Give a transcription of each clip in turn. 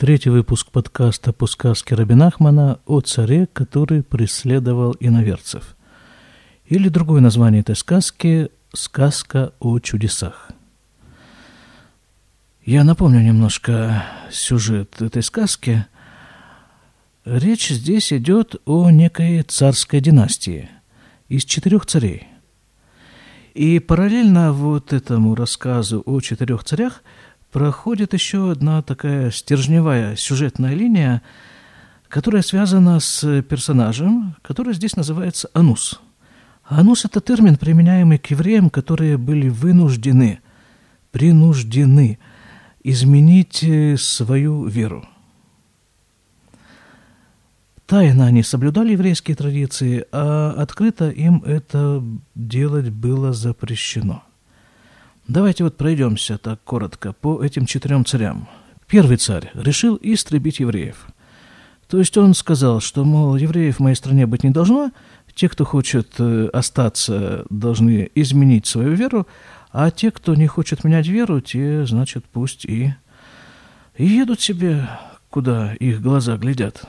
Третий выпуск подкаста по сказке Рабинахмана о царе, который преследовал иноверцев. Или другое название этой сказки – «Сказка о чудесах». Я напомню немножко сюжет этой сказки. Речь здесь идет о некой царской династии из четырех царей. И параллельно вот этому рассказу о четырех царях – проходит еще одна такая стержневая сюжетная линия, которая связана с персонажем, который здесь называется Анус. Анус – это термин, применяемый к евреям, которые были вынуждены, принуждены изменить э, свою веру. Тайно они соблюдали еврейские традиции, а открыто им это делать было запрещено – Давайте вот пройдемся так коротко по этим четырем царям. Первый царь решил истребить евреев. То есть он сказал, что, мол, евреев в моей стране быть не должно, те, кто хочет э, остаться, должны изменить свою веру, а те, кто не хочет менять веру, те, значит, пусть и, и едут себе, куда их глаза глядят.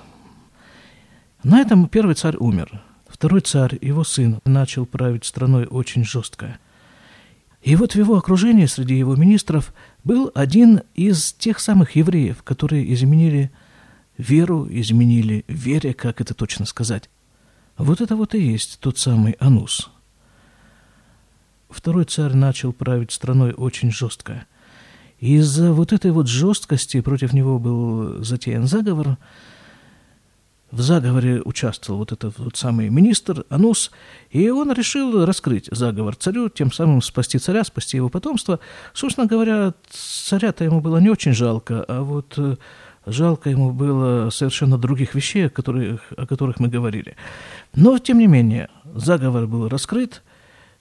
На этом первый царь умер. Второй царь, его сын, начал править страной очень жестко – и вот в его окружении, среди его министров, был один из тех самых евреев, которые изменили веру, изменили вере, как это точно сказать. Вот это вот и есть тот самый Анус. Второй царь начал править страной очень жестко. Из-за вот этой вот жесткости против него был затеян заговор – в заговоре участвовал вот этот вот самый министр Анус, и он решил раскрыть заговор царю, тем самым спасти царя, спасти его потомство. Собственно говоря, царя-то ему было не очень жалко, а вот э, жалко ему было совершенно других вещей, о которых, о которых мы говорили. Но, тем не менее, заговор был раскрыт,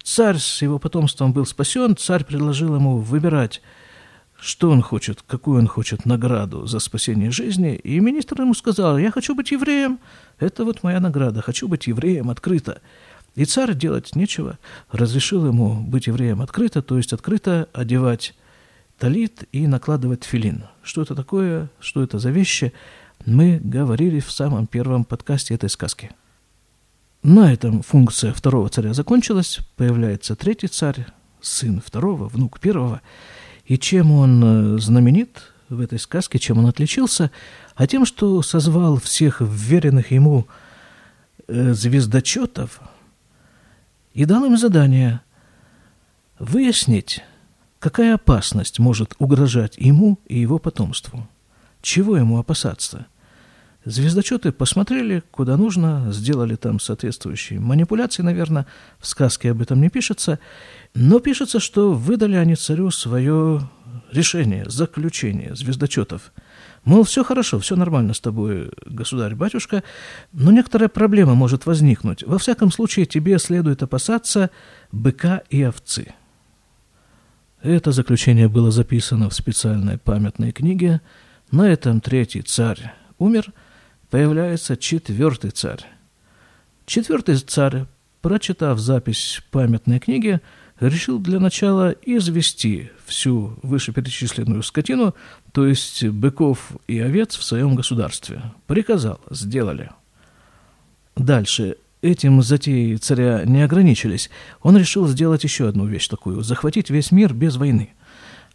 царь с его потомством был спасен, царь предложил ему выбирать что он хочет, какую он хочет награду за спасение жизни. И министр ему сказал, я хочу быть евреем, это вот моя награда, хочу быть евреем открыто. И царь делать нечего, разрешил ему быть евреем открыто, то есть открыто одевать талит и накладывать филин. Что это такое, что это за вещи, мы говорили в самом первом подкасте этой сказки. На этом функция второго царя закончилась, появляется третий царь, сын второго, внук первого – и чем он э, знаменит в этой сказке, чем он отличился? А тем, что созвал всех вверенных ему э, звездочетов и дал им задание выяснить, какая опасность может угрожать ему и его потомству. Чего ему опасаться? Звездочеты посмотрели, куда нужно, сделали там соответствующие манипуляции, наверное, в сказке об этом не пишется, но пишется, что выдали они царю свое решение, заключение звездочетов. Мол, все хорошо, все нормально с тобой, государь-батюшка, но некоторая проблема может возникнуть. Во всяком случае, тебе следует опасаться быка и овцы. Это заключение было записано в специальной памятной книге. На этом третий царь умер, появляется четвертый царь. Четвертый царь, прочитав запись памятной книги, решил для начала извести всю вышеперечисленную скотину, то есть быков и овец в своем государстве. Приказал, сделали. Дальше. Этим затеи царя не ограничились. Он решил сделать еще одну вещь такую – захватить весь мир без войны.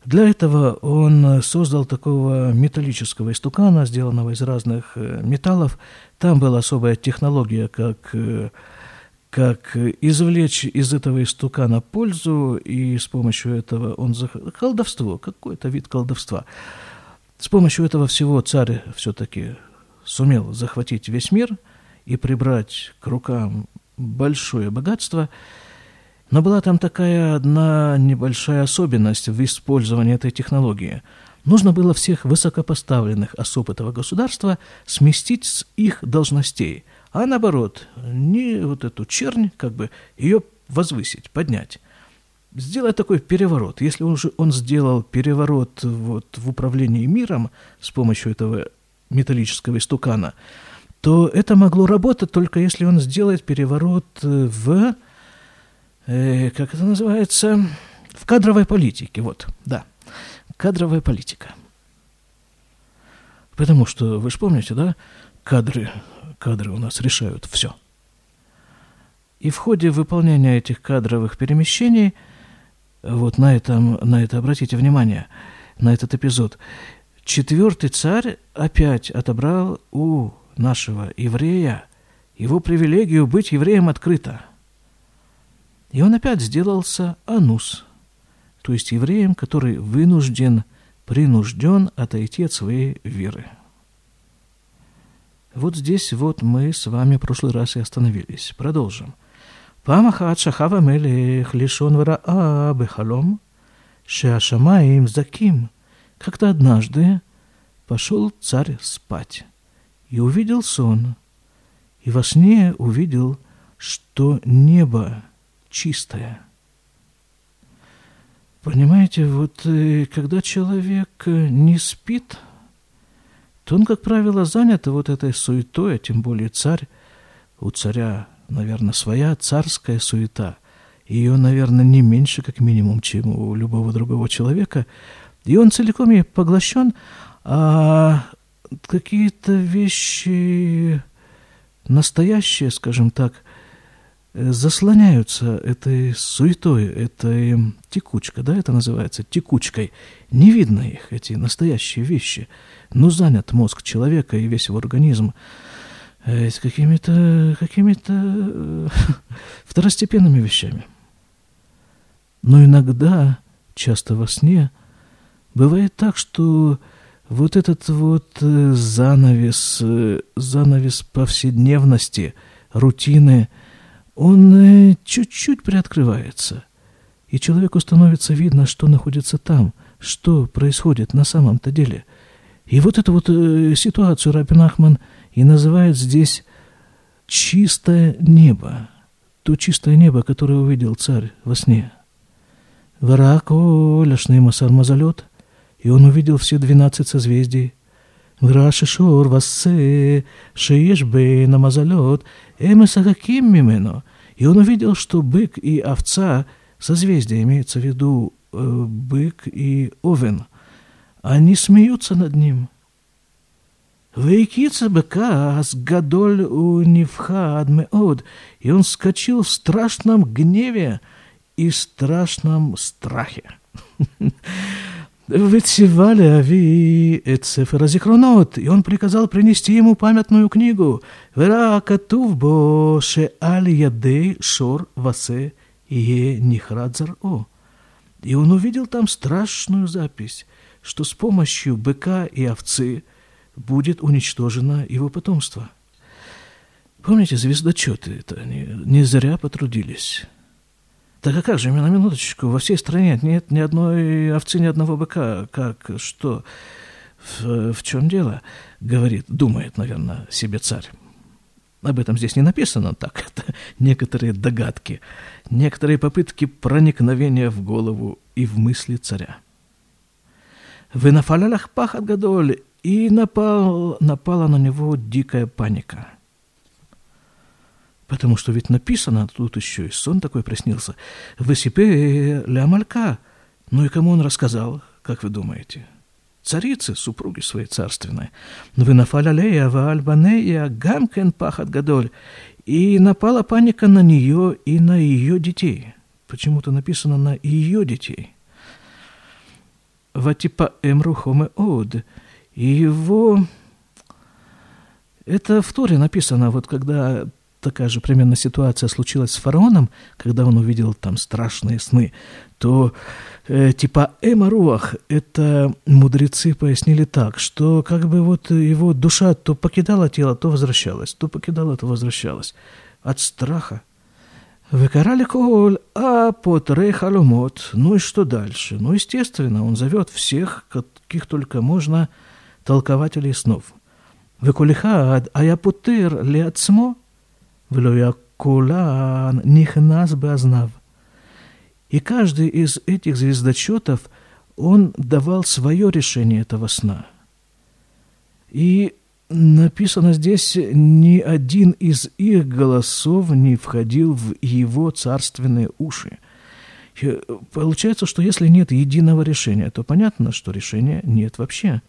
Для этого он создал такого металлического истукана, сделанного из разных э, металлов. Там была особая технология, как э, как извлечь из этого истукана пользу, и с помощью этого он... Колдовство, какой-то вид колдовства. С помощью этого всего царь все-таки сумел захватить весь мир и прибрать к рукам большое богатство, но была там такая одна небольшая особенность в использовании этой технологии. Нужно было всех высокопоставленных особ этого государства сместить с их должностей – а наоборот, не вот эту чернь, как бы ее возвысить, поднять. Сделать такой переворот. Если он, уже, он сделал переворот вот в управлении миром с помощью этого металлического истукана, то это могло работать только если он сделает переворот в, э, как это называется, в кадровой политике. Вот, да, кадровая политика – Потому что, вы же помните, да, кадры, кадры у нас решают все. И в ходе выполнения этих кадровых перемещений, вот на, этом, на это обратите внимание, на этот эпизод, четвертый царь опять отобрал у нашего еврея его привилегию быть евреем открыто. И он опять сделался анус, то есть евреем, который вынужден, принужден отойти от своей веры. Вот здесь вот мы с вами в прошлый раз и остановились. Продолжим. Памахат шахава мелех лишон вараа бехалом шеашамаим заким. Как-то однажды пошел царь спать и увидел сон, и во сне увидел, что небо чистое. Понимаете, вот э, когда человек э, не спит, то он, как правило, занят вот этой суетой, а тем более царь, у царя, наверное, своя царская суета. Ее, наверное, не меньше, как минимум, чем у любого другого человека. И он целиком ей поглощен, а какие-то вещи настоящие, скажем так, заслоняются этой суетой, этой текучкой, да, это называется текучкой. Не видно их, эти настоящие вещи. Но занят мозг человека и весь его организм э, с какими-то какими э, второстепенными вещами. Но иногда, часто во сне, бывает так, что вот этот вот э, занавес, занавес повседневности, рутины – он э, чуть-чуть приоткрывается, и человеку становится видно, что находится там, что происходит на самом-то деле. И вот эту вот э, ситуацию Рабин Ахман и называет здесь «чистое небо», то чистое небо, которое увидел царь во сне. Варако ляшный масар мазалет, и он увидел все двенадцать созвездий, ורעש שור ושה שיש בין המזלות, הם משחקים ממנו. И он увидел, что бык и овца, созвездие имеется в виду э, бык и овен, они смеются над ним. Вейкица быка с гадоль у невхад меод, и он скочил в страшном гневе и страшном страхе. Вецивали Ави Эцефера Зихронот, и он приказал принести ему памятную книгу. Вера Катувбо Ше Аль Ядей Шор Васе Е Нихрадзар О. И он увидел там страшную запись, что с помощью быка и овцы будет уничтожено его потомство. Помните, звездочеты это они не зря потрудились. Так а как же, на минуточку, во всей стране нет ни одной овцы, ни одного быка. Как, что, в, в чем дело? Говорит, думает, наверное, себе царь. Об этом здесь не написано так. Это некоторые догадки, некоторые попытки проникновения в голову и в мысли царя. Вы нафалялах пахат гадоль, и напал, напала на него дикая паника – Потому что ведь написано, тут еще и сон такой приснился. «Высипе ля малька». Ну и кому он рассказал, как вы думаете? Царицы, супруги своей царственной. «Вы нафалялея ва альбанея гамкен пахат гадоль». И напала паника на нее и на ее детей. Почему-то написано на ее детей. Ватипа эмру хоме од. Его... Это в Торе написано, вот когда такая же примерно ситуация случилась с фараоном, когда он увидел там страшные сны, то э, типа Эмаруах, это мудрецы пояснили так, что как бы вот его душа то покидала тело, то возвращалась, то покидала, то возвращалась. От страха. Выкарали коль, а под рейхалумот. Ну и что дальше? Ну, естественно, он зовет всех, каких только можно, толкователей снов. Выкулихад, а я путыр ли отсмо? Влюякулан нихнас базнав. И каждый из этих звездочетов, он давал свое решение этого сна. И написано здесь, ни один из их голосов не входил в его царственные уши. И получается, что если нет единого решения, то понятно, что решения нет вообще.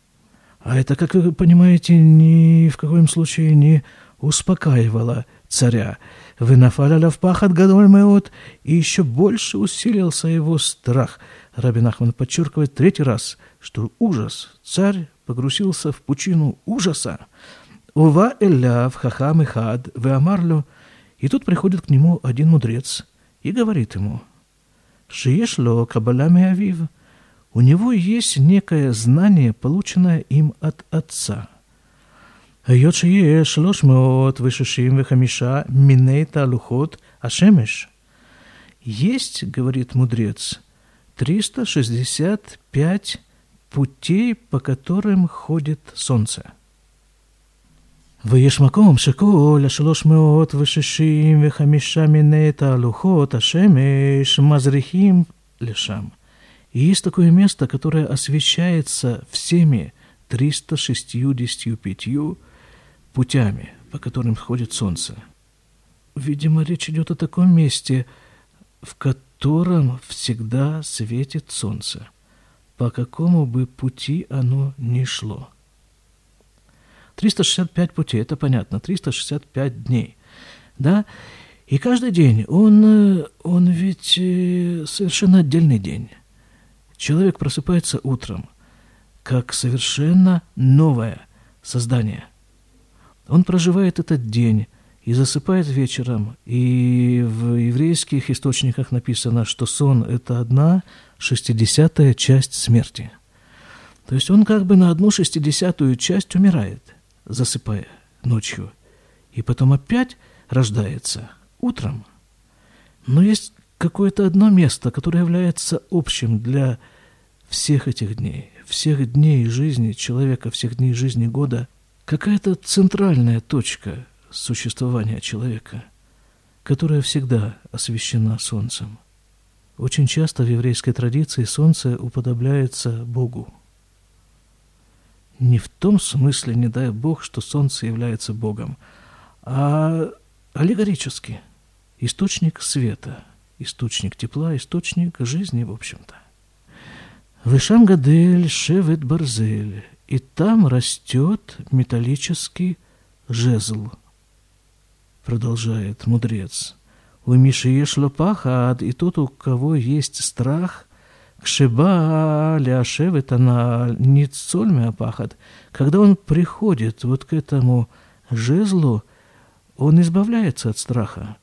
А это, как вы понимаете, ни в каком случае не успокаивало царя. Вынафаляля в пахот гадоль меот, и еще больше усилился его страх. Рабин Ахман подчеркивает третий раз, что ужас, царь погрузился в пучину ужаса. Ува эляв хахам и хад, вы амарлю. И тут приходит к нему один мудрец и говорит ему, «Шиешло кабалями авив». У него есть некое знание, полученное им от отца. היות שיש 365 מיני תהלוכות השמש. Есть, говорит мудрец, 365 путей, по которым ходит солнце. ויש מקום שכל השלוש מאות ושישים וחמישה מיני תהלוכות השמש מזריחים לשם. И есть такое место, которое освещается всеми 365 путями, по которым ходит солнце. Видимо, речь идет о таком месте, в котором всегда светит солнце, по какому бы пути оно ни шло. 365 путей, это понятно, 365 дней, да? И каждый день, он, он ведь э, совершенно отдельный день. Человек просыпается утром, как совершенно новое создание. Он проживает этот день и засыпает вечером. И в еврейских источниках написано, что сон – это одна шестидесятая часть смерти. То есть он как бы на одну шестидесятую часть умирает, засыпая ночью. И потом опять рождается утром. Но есть какое-то одно место, которое является общим для всех этих дней, всех дней жизни человека, всех дней жизни года, какая-то центральная точка существования человека, которая всегда освещена солнцем. Очень часто в еврейской традиции солнце уподобляется Богу. Не в том смысле, не дай Бог, что солнце является Богом, а аллегорически. Источник света, источник тепла, источник жизни, в общем-то. Вышам Гадель Шевет Барзель, и там растет металлический жезл, продолжает мудрец. У Миши ешло пахад, и тот, у кого есть страх, кшеба ляшевет она не цольмя пахад, когда он приходит вот к этому жезлу, он избавляется от страха.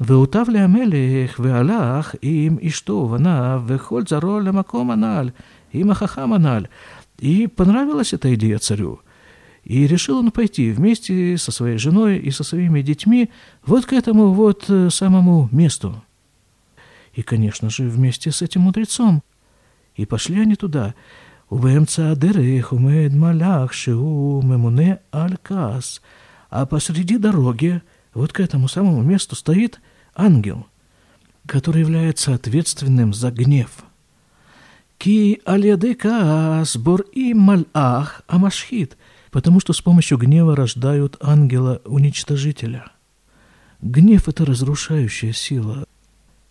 והוטב להמלך והלך עם אשתו ובניו וכל זרוע למקום הנ"ל, עם החכם הנ"ל. И понравилась эта идея царю. И решил он пойти вместе со своей женой и со своими детьми вот к этому вот э, самому месту. И, конечно же, вместе с этим мудрецом. И пошли они туда. Убемца дерых умед малях шиу мемуне алькас. А посреди дороги, вот к этому самому месту, стоит ангел, который является ответственным за гнев – Ки алядека сбор и мальах амашхит, потому что с помощью гнева рождают ангела-уничтожителя. Гнев – это разрушающая сила.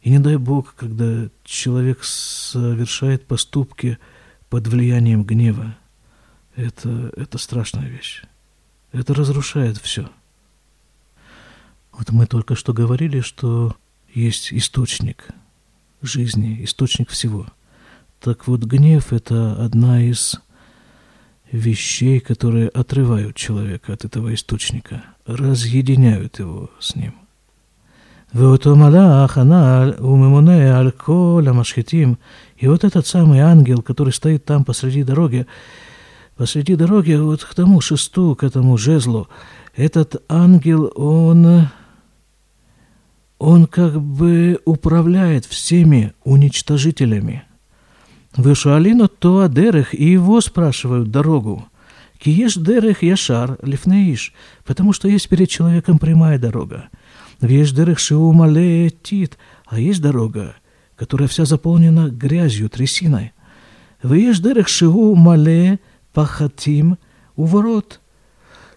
И не дай Бог, когда человек совершает поступки под влиянием гнева. Это, это страшная вещь. Это разрушает все. Вот мы только что говорили, что есть источник жизни, источник всего. Так вот, гнев — это одна из вещей, которые отрывают человека от этого источника, разъединяют его с ним. И вот этот самый ангел, который стоит там посреди дороги, посреди дороги вот к тому шесту, к этому жезлу, этот ангел, он, он как бы управляет всеми уничтожителями – Вышуалину то адерех, и его спрашивают дорогу. Киеш дерех яшар лифнеиш, потому что есть перед человеком прямая дорога. Веш дерех шиумале тит, а есть дорога, которая вся заполнена грязью, трясиной. Веш дерех шиумале пахатим у ворот.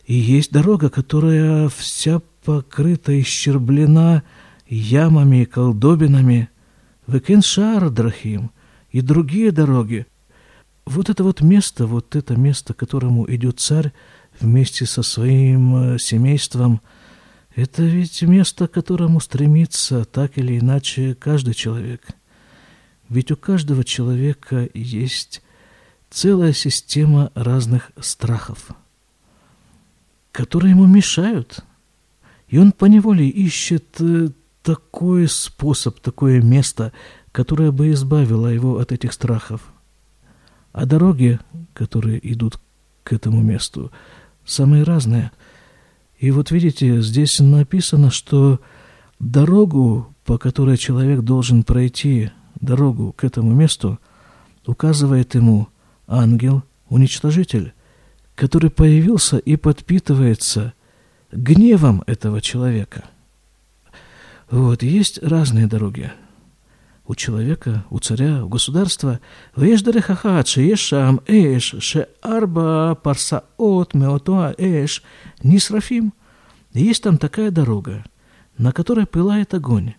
И есть дорога, которая вся покрыта, исчерблена, ямами и колдобинами, Векеншар Драхим и другие дороги. вот это вот место, вот это место, к которому идет царь вместе со своим э, семейством, это ведь место, к которому стремится так или иначе каждый человек. Ведь у каждого человека есть целая система разных страхов, которые ему мешают. И он поневоле ищет э, такой способ, такое место, которое бы избавило его от этих страхов. А дороги, которые идут к этому месту, самые разные. И вот видите, здесь написано, что дорогу, по которой человек должен пройти, дорогу к этому месту, указывает ему ангел-уничтожитель, который появился и подпитывается гневом этого человека. Вот, есть разные дороги у человека, у царя, у государства. Вешдаре хаха, шеешам, эш, ше арба, парсаот, меотоа, эш, нисрафим. Есть там такая дорога, на которой пылает огонь.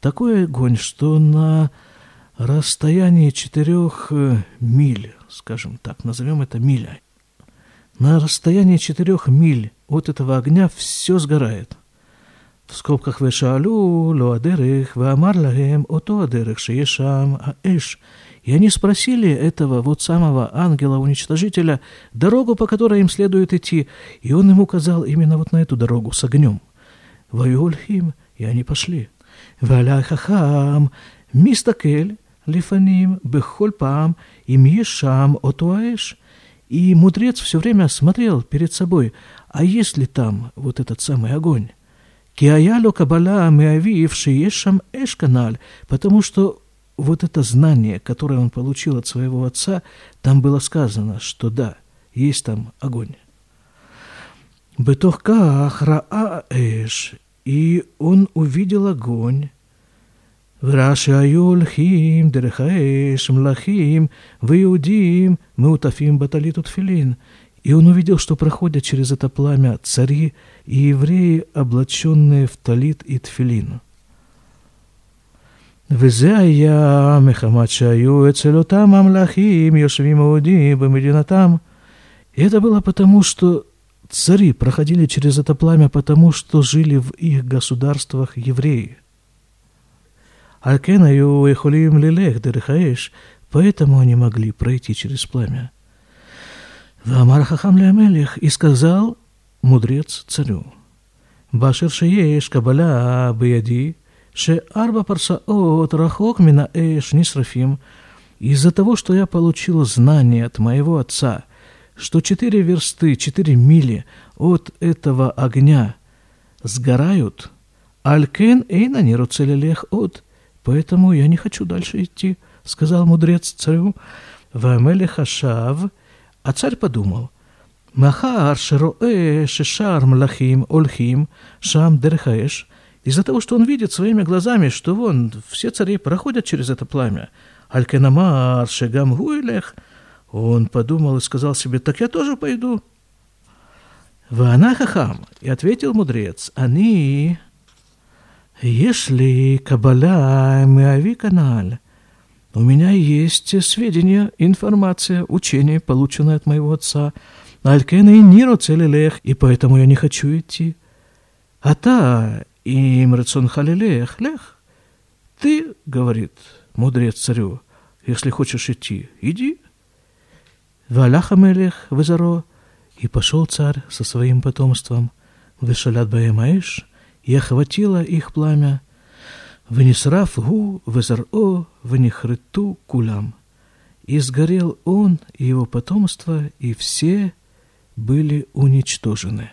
Такой огонь, что на расстоянии четырех э, миль, скажем так, назовем это миля, на расстоянии четырех миль от этого огня все сгорает – в скобках «Вешаалу ло адерех, ваамар лагем ото аэш». И они спросили этого вот самого ангела-уничтожителя дорогу, по которой им следует идти, и он им указал именно вот на эту дорогу с огнем. Ваюльхим, и они пошли. Валя хахам, мистакель, лифаним, бехоль пам, им ешам отуаэш. И мудрец все время смотрел перед собой, а есть ли там вот этот самый огонь? Киаялю Кабала Миавиев Шиешам Эшканаль, потому что вот это знание, которое он получил от своего отца, там было сказано, что да, есть там огонь. Бетохка Ахраа Эш, и он увидел огонь, Враши аюльхим, дерхаэш, млахим, выудим, мы утафим баталитут филин. И он увидел, что проходят через это пламя цари, и евреи, облаченные в талит и тфилин. וזה היה מחמת שהיו אצל אותם המלאכים יושבים יהודים במדינתם. И это было потому, что цари проходили через это пламя, потому что жили в их государствах евреи. Алкен היו יכולים ללך דרך האש, поэтому они могли пройти через пламя. ואמר החכם למלך, и сказал мудрец царю. Башир шееш кабаля бияди, ше арба парсаот рахок мина эш нисрафим, из-за того, что я получил знание от моего отца, что четыре версты, четыре мили от этого огня сгорают, алькен эйна неру целелех от, поэтому я не хочу дальше идти, сказал мудрец царю. Вамеле хашав, а царь подумал – «Махар шероэ шешар млахим ольхим шам дерхаэш» Из-за того, что он видит своими глазами, что вон все цари проходят через это пламя. Алькенамар шегам гуйлех. Он подумал и сказал себе, так я тоже пойду. Вана хахам. И ответил мудрец, они, если кабала миави каналь, у меня есть сведения, информация, учение, полученное от моего отца. Алькена и Ниро целилех, и поэтому я не хочу идти. А та им рацион халилех, лех. Ты, говорит мудрец царю, если хочешь идти, иди. Валяха мелех вызаро, и пошел царь со своим потомством. Вешалят баемаиш, и охватило их пламя, Венесраф гу везаро венехрыту кулям. И сгорел он и его потомство, и все были уничтожены.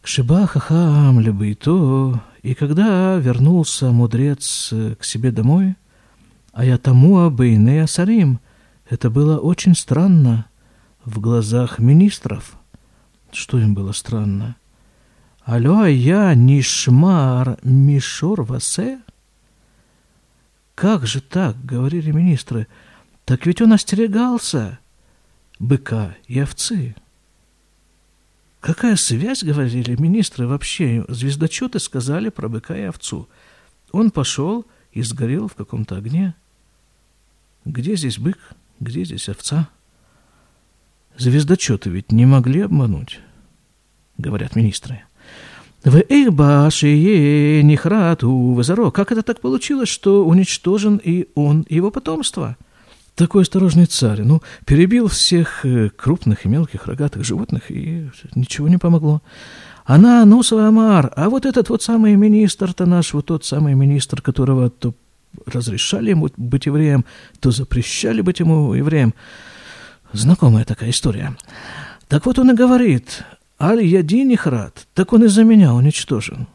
Кшиба хахам лебейто, и когда вернулся мудрец к себе домой, а я тому бейне сарим, это было очень странно в глазах министров. Что им было странно? — Алло, я нишмар мишор васе? Как же так, говорили министры, так ведь он остерегался быка и овцы. Какая связь, говорили министры, вообще звездочеты сказали про быка и овцу. Он пошел и сгорел в каком-то огне. Где здесь бык, где здесь овца? Звездочеты ведь не могли обмануть, говорят министры. В Эйбаше Нихрату Вазаро. Как это так получилось, что уничтожен и он, и его потомство? Такой осторожный царь, ну, перебил всех э, крупных и мелких рогатых животных, и ничего не помогло. Она, Нусова Амар, а вот этот вот самый министр-то наш, вот тот самый министр, которого то разрешали ему быть евреем, то запрещали быть ему евреем. Знакомая такая история. Так вот он и говорит, Аль Ядини Храт, так он из-за меня уничтожен.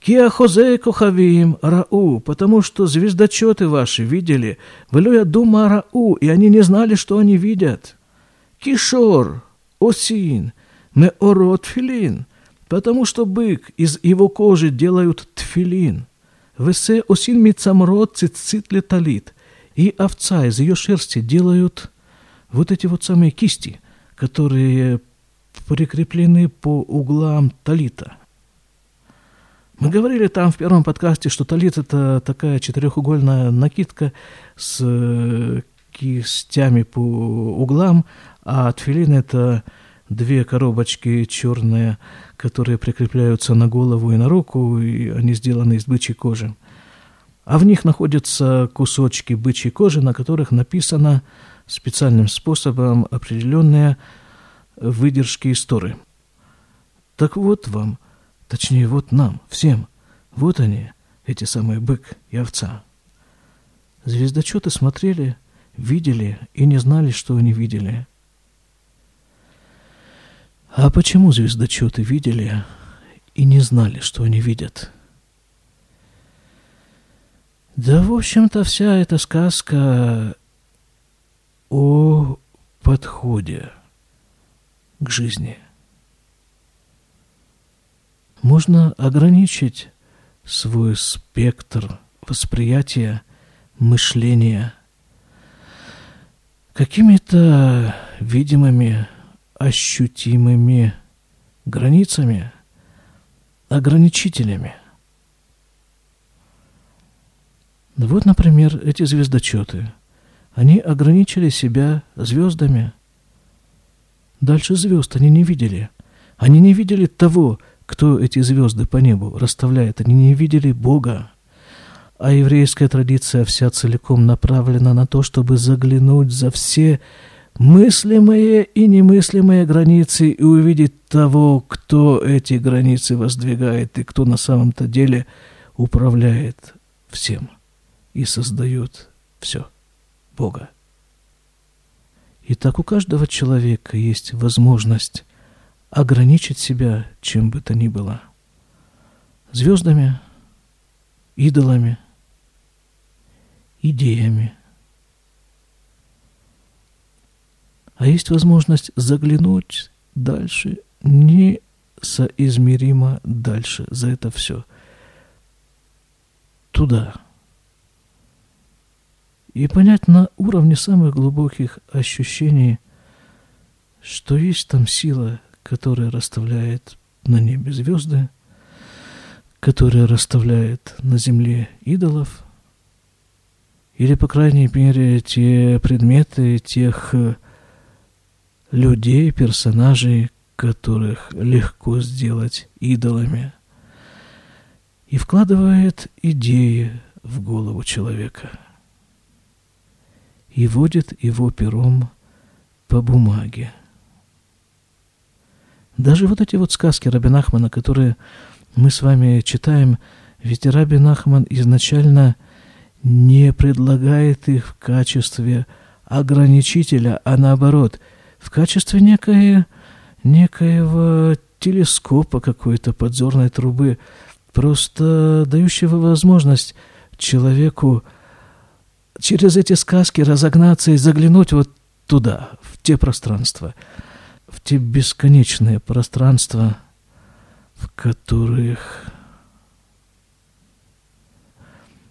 Киахозе Кохавим Рау, потому что звездочеты ваши видели, Велуя Дума Рау, и они не знали, что они видят. Кишор, Осин, Меорот Филин, потому что бык из его кожи делают тфилин. Весе Осин Мицамрот Цицит Леталит, и овца из ее шерсти делают вот эти вот самые кисти, которые прикреплены по углам талита. Мы говорили там в первом подкасте, что талит – это такая четырехугольная накидка с э, кистями по углам, а тфилин – это две коробочки черные, которые прикрепляются на голову и на руку, и они сделаны из бычьей кожи. А в них находятся кусочки бычьей кожи, на которых написано специальным способом определенные выдержки истории. Так вот вам, точнее вот нам, всем, вот они, эти самые бык и овца. Звездочеты смотрели, видели и не знали, что они видели. А почему звездочеты видели и не знали, что они видят? Да, в общем-то, вся эта сказка о подходе к жизни. Можно ограничить свой спектр восприятия, мышления какими-то видимыми, ощутимыми границами, ограничителями. Вот, например, эти звездочеты. Они ограничили себя звездами – Дальше звезд они не видели. Они не видели того, кто эти звезды по небу расставляет. Они не видели Бога. А еврейская традиция вся целиком направлена на то, чтобы заглянуть за все мыслимые и немыслимые границы и увидеть того, кто эти границы воздвигает и кто на самом-то деле управляет всем и создает все. Бога. И так у каждого человека есть возможность ограничить себя чем бы то ни было. Звездами, идолами, идеями. А есть возможность заглянуть дальше, несоизмеримо дальше за это все. Туда – и понять на уровне самых глубоких ощущений, что есть там сила, которая расставляет на небе звезды, которая расставляет на земле идолов, или, по крайней мере, те предметы тех людей, персонажей, которых легко сделать идолами, и вкладывает идеи в голову человека – и водит его пером по бумаге. Даже вот эти вот сказки Раби Нахмана, которые мы с вами читаем, ведь Раби Нахман изначально не предлагает их в качестве ограничителя, а наоборот, в качестве некой, некоего телескопа какой-то, подзорной трубы, просто дающего возможность человеку через эти сказки разогнаться и заглянуть вот туда, в те пространства, те бесконечные пространства, в которых,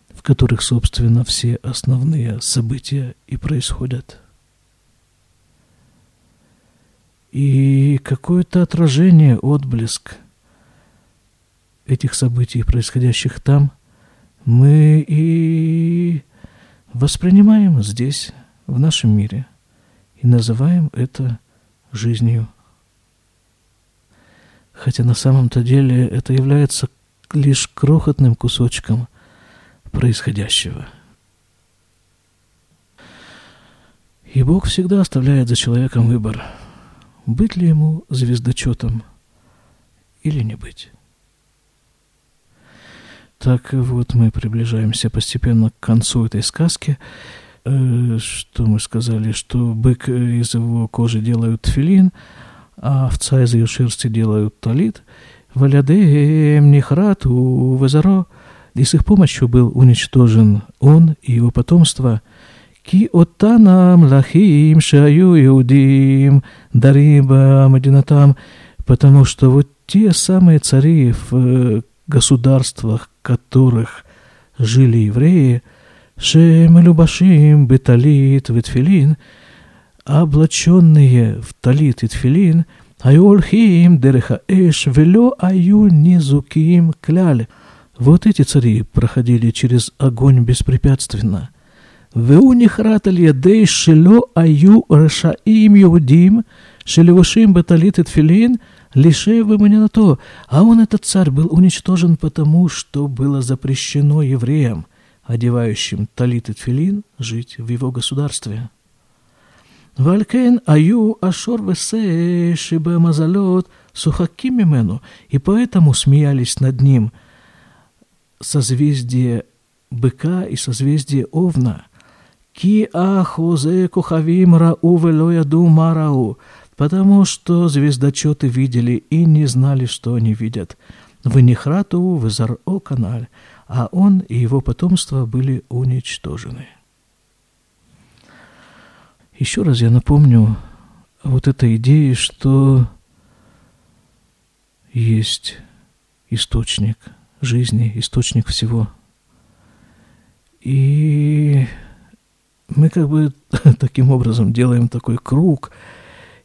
в которых, собственно, все основные события и происходят. И какое-то отражение, отблеск этих событий, происходящих там, мы и воспринимаем здесь, в нашем мире, и называем это жизнью. Хотя на самом-то деле это является лишь крохотным кусочком происходящего. И Бог всегда оставляет за человеком выбор, быть ли ему звездочетом или не быть. Так вот мы приближаемся постепенно к концу этой сказки. Э, что мы сказали, что бык из его кожи делают филин, а овца из ее шерсти делают талит. Валядеем нихрату вазаро. И с их помощью был уничтожен он и его потомство. Ки оттанам лахим шаю иудим дариба мадинатам. Потому что вот те самые цари в э, государствах, в которых жили евреи, Шемелюбашим беталит ветфилин, облаченные в талит и тфилин, айолхим дереха эш вело аю низуким кляль. Вот эти цари проходили через огонь беспрепятственно. Веу нихраталь ядей шело аю решаим юдим, шелевушим беталит и тфилин – Лише вы мне на то, а он, этот царь, был уничтожен потому, что было запрещено евреям, одевающим талит и тфилин, жить в его государстве. Валькен аю ашор весе шибе мазалот сухаким мимену, и поэтому смеялись над ним созвездие быка и созвездие овна. Ки ахозе кухавим рау вело яду марау, потому что звездочеты видели и не знали, что они видят. В Нихрату, в Изар-О канале, а он и его потомство были уничтожены. Еще раз я напомню вот этой идее, что есть источник жизни, источник всего. И мы как бы таким образом делаем такой круг –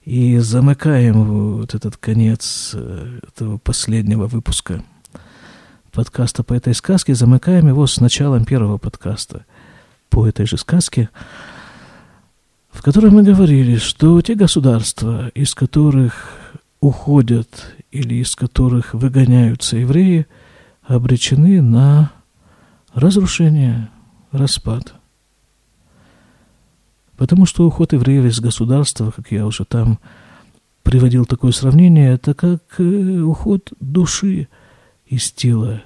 и замыкаем вот этот конец э, этого последнего выпуска подкаста по этой сказке. Замыкаем его с началом первого подкаста по этой же сказке, в котором мы говорили, что те государства, из которых уходят или из которых выгоняются евреи, обречены на разрушение, распад – Потому что уход евреев из государства, как я уже там приводил такое сравнение, это как э, уход души из тела.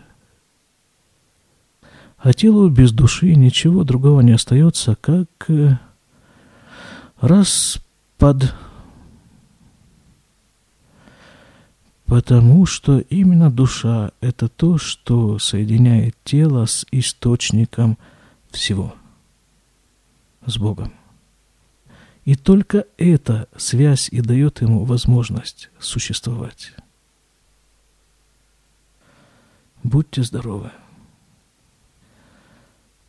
А телу без души ничего другого не остается, как э, распад. Потому что именно душа – это то, что соединяет тело с источником всего, с Богом. И только эта связь и дает ему возможность существовать. Будьте здоровы.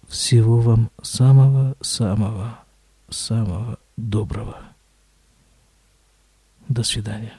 Всего вам самого-самого-самого доброго. До свидания.